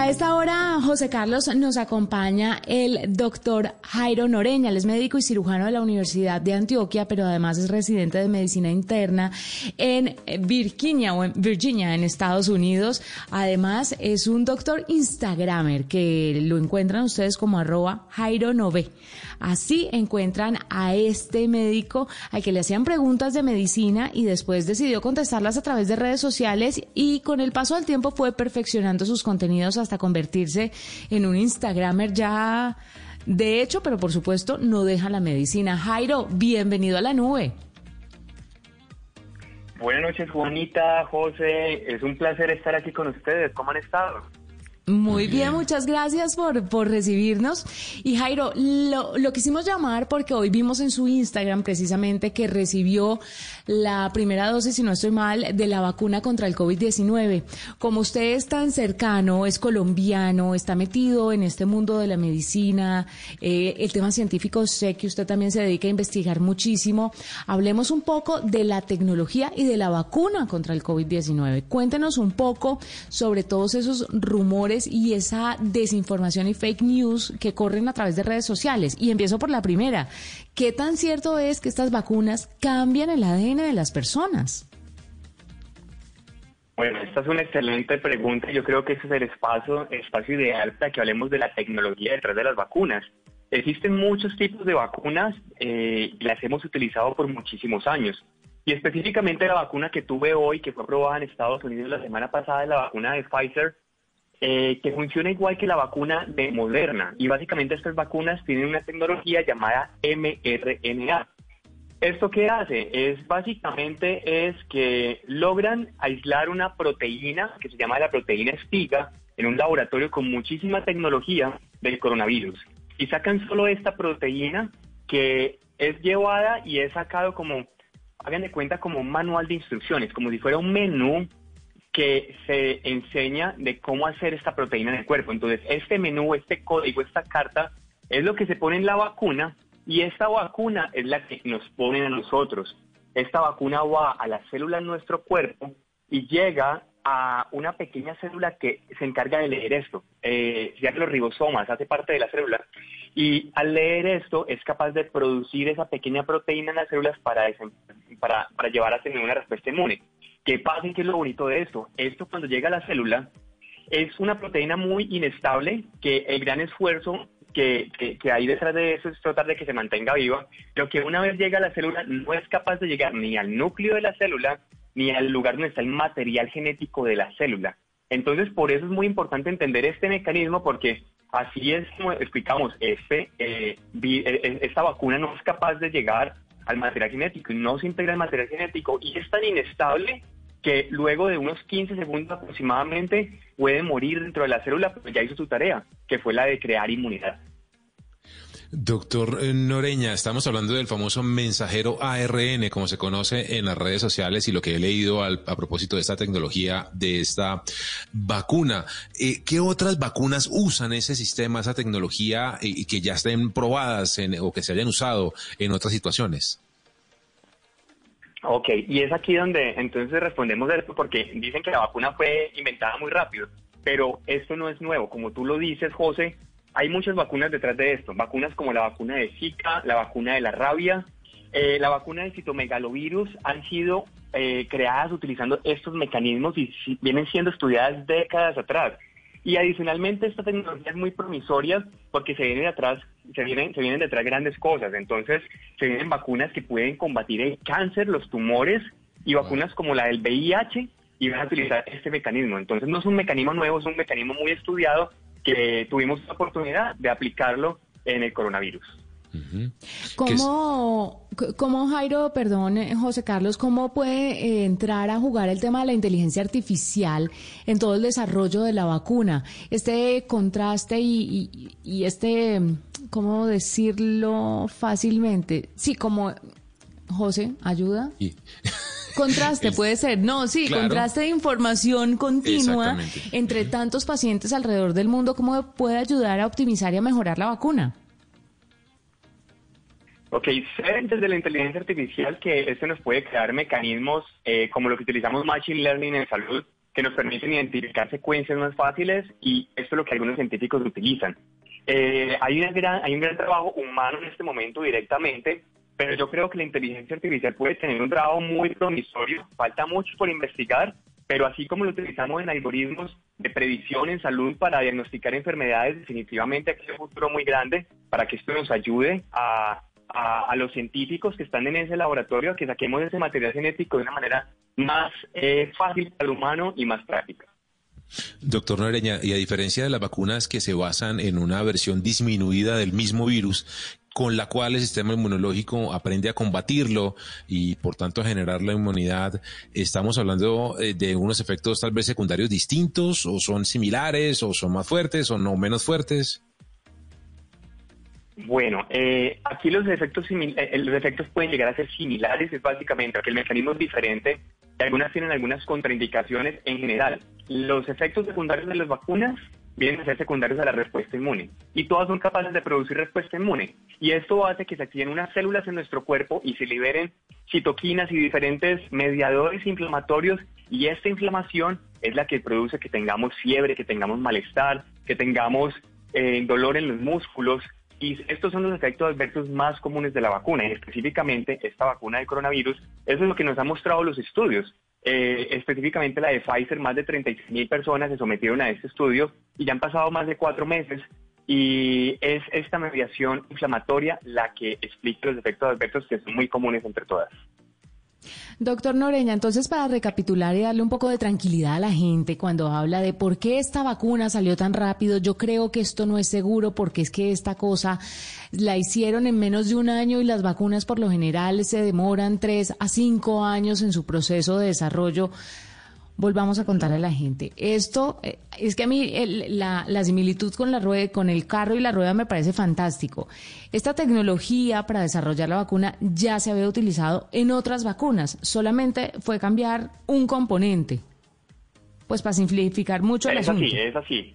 A esta hora, José Carlos, nos acompaña el doctor Jairo Noreña. Él es médico y cirujano de la Universidad de Antioquia, pero además es residente de medicina interna en Virginia o en Virginia, en Estados Unidos. Además, es un doctor Instagramer que lo encuentran ustedes como arroba Jairo Nove. Así encuentran a este médico al que le hacían preguntas de medicina y después decidió contestarlas a través de redes sociales y con el paso del tiempo fue perfeccionando sus contenidos hasta convertirse en un Instagramer ya de hecho, pero por supuesto no deja la medicina. Jairo, bienvenido a la nube. Buenas noches, Juanita, José. Es un placer estar aquí con ustedes. ¿Cómo han estado? Muy bien. muchas gracias por, por recibirnos. Y Jairo, lo, lo, quisimos llamar porque hoy vimos en su Instagram precisamente que recibió la primera dosis, si no estoy mal, de la vacuna contra el COVID-19. Como usted es tan cercano, es colombiano, está metido en este mundo de la medicina, eh, el tema científico, sé que usted también se dedica a investigar muchísimo. Hablemos un poco de la tecnología y de la vacuna contra el COVID-19. Cuéntenos un poco sobre todos esos rumores y esa desinformación y fake news que corren a través de redes sociales. Y empiezo por la primera. ¿Qué tan cierto es que estas vacunas cambian el ADN de las personas? Bueno, esta es una excelente pregunta. Yo creo que ese es el espacio, espacio ideal para que hablemos de la tecnología detrás de las vacunas. Existen muchos tipos de vacunas eh, y las hemos utilizado por muchísimos años. Y específicamente la vacuna que tuve hoy, que fue aprobada en Estados Unidos la semana pasada, la vacuna de Pfizer, eh, que funciona igual que la vacuna de Moderna. Y básicamente estas vacunas tienen una tecnología llamada mRNA. ¿Esto qué hace? Es básicamente es que logran aislar una proteína que se llama la proteína espiga en un laboratorio con muchísima tecnología del coronavirus. Y sacan solo esta proteína que es llevada y es sacado como, hagan de cuenta, como un manual de instrucciones, como si fuera un menú que se enseña de cómo hacer esta proteína en el cuerpo. Entonces, este menú, este código, esta carta es lo que se pone en la vacuna y esta vacuna es la que nos ponen a nosotros. Esta vacuna va a la célula en nuestro cuerpo y llega a una pequeña célula que se encarga de leer esto. Eh, ya los ribosomas hace parte de la célula. Y al leer esto es capaz de producir esa pequeña proteína en las células para, para, para llevar a tener una respuesta inmune. ¿Qué pasa y qué es lo bonito de esto? Esto cuando llega a la célula es una proteína muy inestable que el gran esfuerzo que, que, hay detrás de eso es tratar de que se mantenga viva, pero que una vez llega a la célula no es capaz de llegar ni al núcleo de la célula ni al lugar donde está el material genético de la célula. Entonces, por eso es muy importante entender este mecanismo porque así es como explicamos, este, eh, eh, esta vacuna no es capaz de llegar al material genético y no se integra el material genético y es tan inestable que luego de unos 15 segundos aproximadamente puede morir dentro de la célula, pero ya hizo su tarea, que fue la de crear inmunidad. Doctor Noreña, estamos hablando del famoso mensajero ARN, como se conoce en las redes sociales y lo que he leído a propósito de esta tecnología, de esta vacuna. Eh, ¿Qué otras vacunas usan ese sistema, esa tecnología y, que ya estén probadas o que se hayan usado en otras situaciones? Ok, y es aquí donde entonces respondemos esto porque dicen que la vacuna fue inventada muy rápido, pero esto no es nuevo. Como tú lo dices, José, hay muchas vacunas detrás de esto. Vacunas como la vacuna de Zika, la vacuna de la rabia, eh, la vacuna de citomegalovirus han sido eh, creadas utilizando estos mecanismos y vienen siendo estudiadas décadas atrás. Y adicionalmente esta tecnología es muy promisoria porque se vienen atrás, se vienen, se vienen detrás grandes cosas. Entonces, se vienen vacunas que pueden combatir el cáncer, los tumores y vacunas como la del VIH y van a utilizar este mecanismo. Entonces, no es un mecanismo nuevo, es un mecanismo muy estudiado que tuvimos la oportunidad de aplicarlo en el coronavirus. ¿Cómo, ¿Cómo, Jairo, perdón, eh, José Carlos, cómo puede eh, entrar a jugar el tema de la inteligencia artificial en todo el desarrollo de la vacuna? Este contraste y, y, este, ¿cómo decirlo fácilmente? Sí, como, José, ayuda. Contraste, puede ser. No, sí, contraste de información continua entre tantos pacientes alrededor del mundo, ¿cómo puede ayudar a optimizar y a mejorar la vacuna? Ok, sé desde la inteligencia artificial que esto nos puede crear mecanismos eh, como lo que utilizamos Machine Learning en salud, que nos permiten identificar secuencias más fáciles y esto es lo que algunos científicos utilizan. Eh, hay, gran, hay un gran trabajo humano en este momento directamente, pero yo creo que la inteligencia artificial puede tener un trabajo muy promisorio, falta mucho por investigar, pero así como lo utilizamos en algoritmos de predicción en salud para diagnosticar enfermedades, definitivamente aquí hay un futuro muy grande para que esto nos ayude a a, los científicos que están en ese laboratorio a que saquemos ese material genético de una manera más eh, fácil para el humano y más práctica. Doctor Noreña, y a diferencia de las vacunas que se basan en una versión disminuida del mismo virus, con la cual el sistema inmunológico aprende a combatirlo y por tanto a generar la inmunidad, estamos hablando eh, de unos efectos tal vez secundarios distintos o son similares o son más fuertes o no menos fuertes. Bueno, eh, aquí los efectos, eh, los efectos pueden llegar a ser similares, es básicamente que el mecanismo es diferente y algunas tienen algunas contraindicaciones en general. Los efectos secundarios de las vacunas vienen a ser secundarios a la respuesta inmune y todas son capaces de producir respuesta inmune y esto hace que se activen unas células en nuestro cuerpo y se liberen citoquinas y diferentes mediadores inflamatorios y esta inflamación es la que produce que tengamos fiebre, que tengamos malestar, que tengamos eh, dolor en los músculos y estos son los efectos adversos más comunes de la vacuna, y específicamente esta vacuna del coronavirus. Eso es lo que nos han mostrado los estudios. Eh, específicamente la de Pfizer, más de 36 mil personas se sometieron a este estudio y ya han pasado más de cuatro meses y es esta mediación inflamatoria la que explica los efectos adversos que son muy comunes entre todas. Doctor Noreña, entonces para recapitular y darle un poco de tranquilidad a la gente cuando habla de por qué esta vacuna salió tan rápido, yo creo que esto no es seguro porque es que esta cosa la hicieron en menos de un año y las vacunas por lo general se demoran tres a cinco años en su proceso de desarrollo volvamos a contar a la gente. Esto eh, es que a mí la, similitud con la rueda, con el carro y la rueda me parece fantástico. Esta tecnología para desarrollar la vacuna ya se había utilizado en otras vacunas, solamente fue cambiar un componente. Pues para simplificar mucho el es asunto. Así, es así.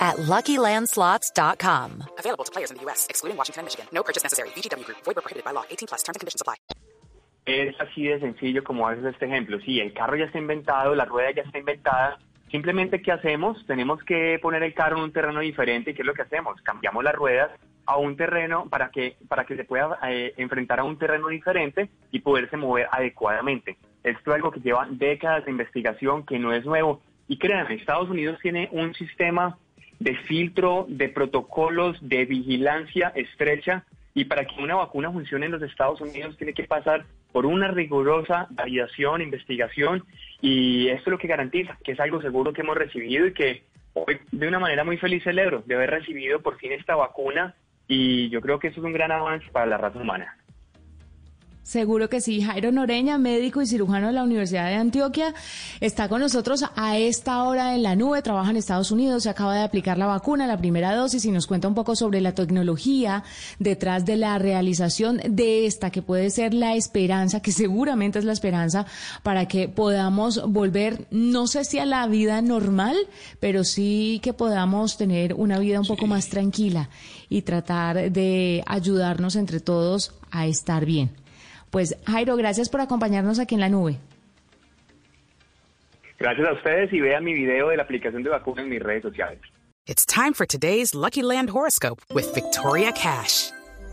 at LuckyLandSlots.com. Available to players in the U.S., excluding Washington and Michigan. No purchase necessary. VGW Group. Void were prohibited by law. 18 plus. Terms and conditions apply. Es así de sencillo como haces este ejemplo. Sí, el carro ya está inventado, la rueda ya está inventada. Simplemente, ¿qué hacemos? Tenemos que poner el carro en un terreno diferente. ¿Y qué es lo que hacemos? Cambiamos las ruedas a un terreno para que, para que se pueda eh, enfrentar a un terreno diferente y poderse mover adecuadamente. Esto es algo que lleva décadas de investigación, que no es nuevo. Y créanme, Estados Unidos tiene un sistema de filtro, de protocolos, de vigilancia estrecha. Y para que una vacuna funcione en los Estados Unidos tiene que pasar por una rigurosa validación, investigación, y esto es lo que garantiza que es algo seguro que hemos recibido y que hoy de una manera muy feliz celebro de haber recibido por fin esta vacuna y yo creo que eso es un gran avance para la raza humana. Seguro que sí. Jairo Noreña, médico y cirujano de la Universidad de Antioquia, está con nosotros a esta hora en la nube, trabaja en Estados Unidos, se acaba de aplicar la vacuna, la primera dosis, y nos cuenta un poco sobre la tecnología detrás de la realización de esta, que puede ser la esperanza, que seguramente es la esperanza para que podamos volver, no sé si a la vida normal, pero sí que podamos tener una vida un poco más tranquila y tratar de ayudarnos entre todos a estar bien. Pues Jairo, gracias por acompañarnos aquí en la nube. Gracias a ustedes y vean mi video de la aplicación de vacuna en mis redes sociales. It's time for today's Lucky Land horoscope with Victoria Cash.